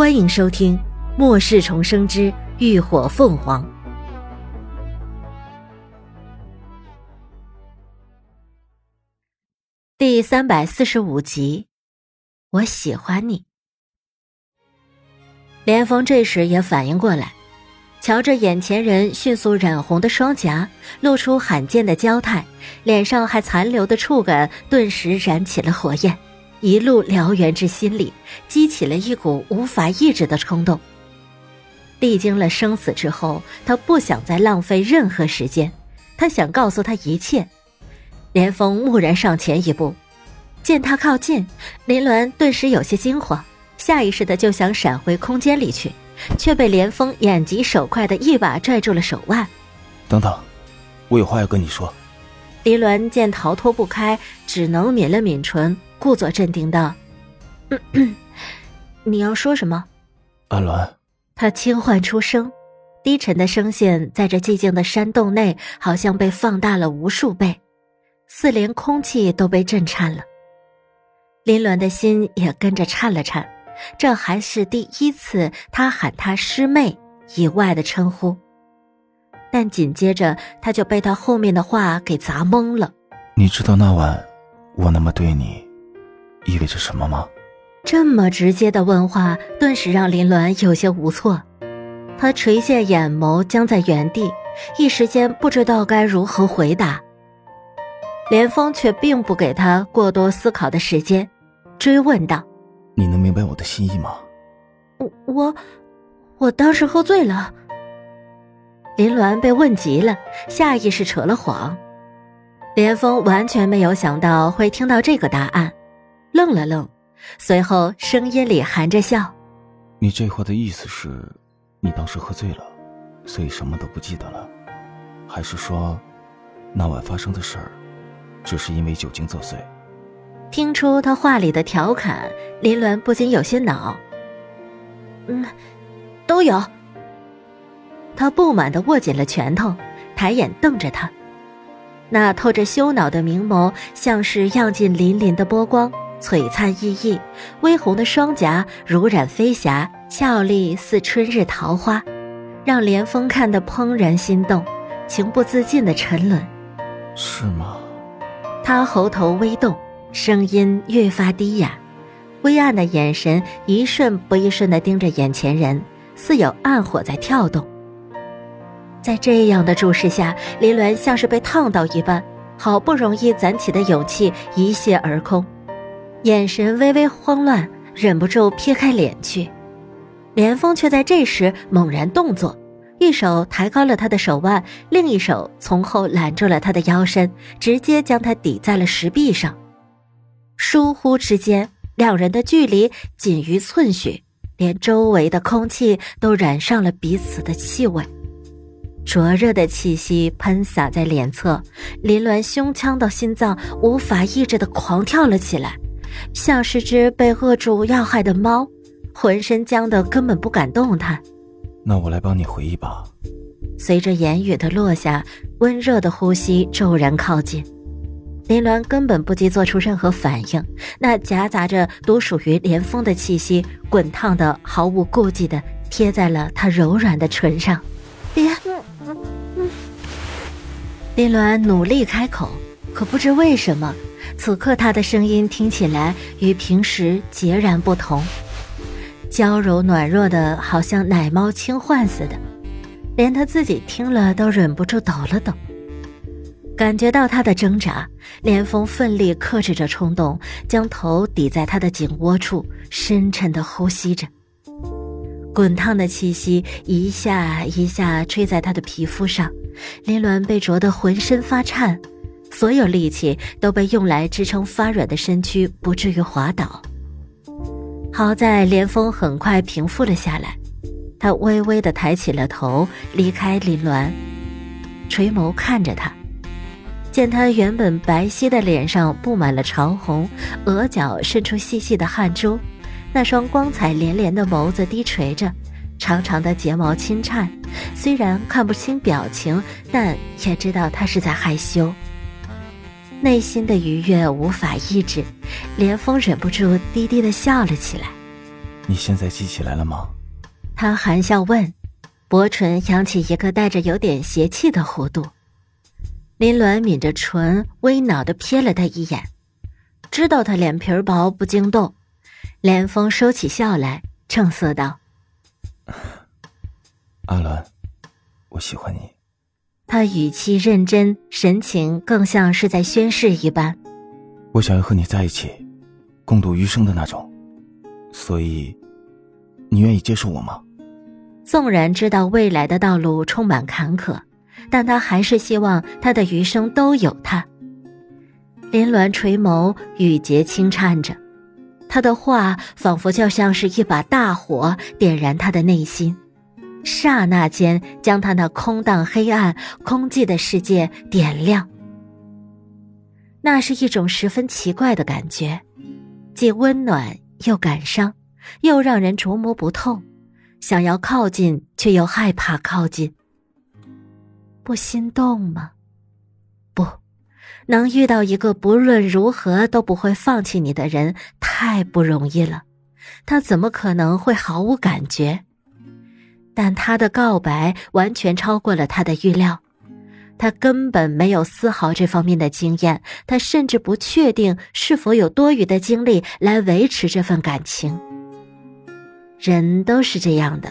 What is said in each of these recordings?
欢迎收听《末世重生之浴火凤凰》第三百四十五集。我喜欢你。连峰这时也反应过来，瞧着眼前人迅速染红的双颊，露出罕见的娇态，脸上还残留的触感，顿时燃起了火焰。一路燎原至心里，激起了一股无法抑制的冲动。历经了生死之后，他不想再浪费任何时间，他想告诉他一切。连峰蓦然上前一步，见他靠近，林鸾顿时有些惊慌，下意识的就想闪回空间里去，却被连峰眼疾手快的一把拽住了手腕。等等，我有话要跟你说。林鸾见逃脱不开，只能抿了抿唇。故作镇定道：“你要说什么？”阿鸾，他轻唤出声，低沉的声线在这寂静的山洞内，好像被放大了无数倍，似连空气都被震颤了。林鸾的心也跟着颤了颤，这还是第一次他喊他师妹以外的称呼，但紧接着他就被他后面的话给砸懵了。你知道那晚我那么对你？意味着什么吗？这么直接的问话，顿时让林鸾有些无措。他垂下眼眸，僵在原地，一时间不知道该如何回答。连峰却并不给他过多思考的时间，追问道：“你能明白我的心意吗？”“我我我当时喝醉了。”林鸾被问急了，下意识扯了谎。连峰完全没有想到会听到这个答案。愣了愣，随后声音里含着笑：“你这话的意思是，你当时喝醉了，所以什么都不记得了，还是说，那晚发生的事儿，只是因为酒精作祟？”听出他话里的调侃，林鸾不禁有些恼。嗯，都有。他不满的握紧了拳头，抬眼瞪着他，那透着羞恼的明眸，像是漾进粼粼的波光。璀璨熠熠，微红的双颊如染飞霞，俏丽似春日桃花，让连峰看得怦然心动，情不自禁的沉沦。是吗？他喉头微动，声音越发低哑，微暗的眼神一瞬不一瞬的盯着眼前人，似有暗火在跳动。在这样的注视下，林鸾像是被烫到一般，好不容易攒起的勇气一泻而空。眼神微微慌乱，忍不住撇开脸去。连峰却在这时猛然动作，一手抬高了他的手腕，另一手从后揽住了他的腰身，直接将他抵在了石壁上。疏忽之间，两人的距离仅余寸许，连周围的空气都染上了彼此的气味，灼热的气息喷洒在脸侧，林鸾胸腔到心脏无法抑制的狂跳了起来。像是只被扼住要害的猫，浑身僵得根本不敢动弹。那我来帮你回忆吧。随着言语的落下，温热的呼吸骤然靠近，林鸾根本不及做出任何反应，那夹杂着独属于连峰的气息，滚烫的毫无顾忌的贴在了他柔软的唇上。别，林鸾努力开口，可不知为什么。此刻，他的声音听起来与平时截然不同，娇柔暖弱的，好像奶猫轻唤似的，连他自己听了都忍不住抖了抖。感觉到他的挣扎，连峰奋力克制着冲动，将头抵在他的颈窝处，深沉的呼吸着。滚烫的气息一下一下吹在他的皮肤上，林鸾被灼得浑身发颤。所有力气都被用来支撑发软的身躯，不至于滑倒。好在连峰很快平复了下来，他微微的抬起了头，离开林鸾，垂眸看着他，见他原本白皙的脸上布满了潮红，额角渗出细细的汗珠，那双光彩连连的眸子低垂着，长长的睫毛轻颤，虽然看不清表情，但也知道他是在害羞。内心的愉悦无法抑制，连峰忍不住低低的笑了起来。你现在记起来了吗？他含笑问，薄唇扬起一个带着有点邪气的弧度。林鸾抿着唇，微恼的瞥了他一眼，知道他脸皮薄，不惊动。连峰收起笑来，正色道：“阿鸾，我喜欢你。”他语气认真，神情更像是在宣誓一般。我想要和你在一起，共度余生的那种。所以，你愿意接受我吗？纵然知道未来的道路充满坎坷，但他还是希望他的余生都有他。林鸾垂眸，语节轻颤着，他的话仿佛就像是一把大火，点燃他的内心，刹那间将他那空荡、黑暗、空寂的世界点亮。那是一种十分奇怪的感觉，既温暖。又感伤，又让人琢磨不透，想要靠近却又害怕靠近。不心动吗？不，能遇到一个不论如何都不会放弃你的人太不容易了。他怎么可能会毫无感觉？但他的告白完全超过了他的预料。他根本没有丝毫这方面的经验，他甚至不确定是否有多余的精力来维持这份感情。人都是这样的，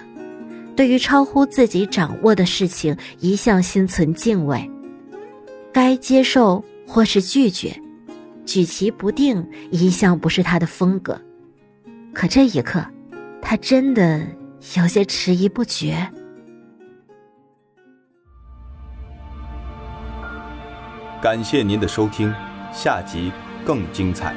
对于超乎自己掌握的事情，一向心存敬畏，该接受或是拒绝，举棋不定，一向不是他的风格。可这一刻，他真的有些迟疑不决。感谢您的收听，下集更精彩。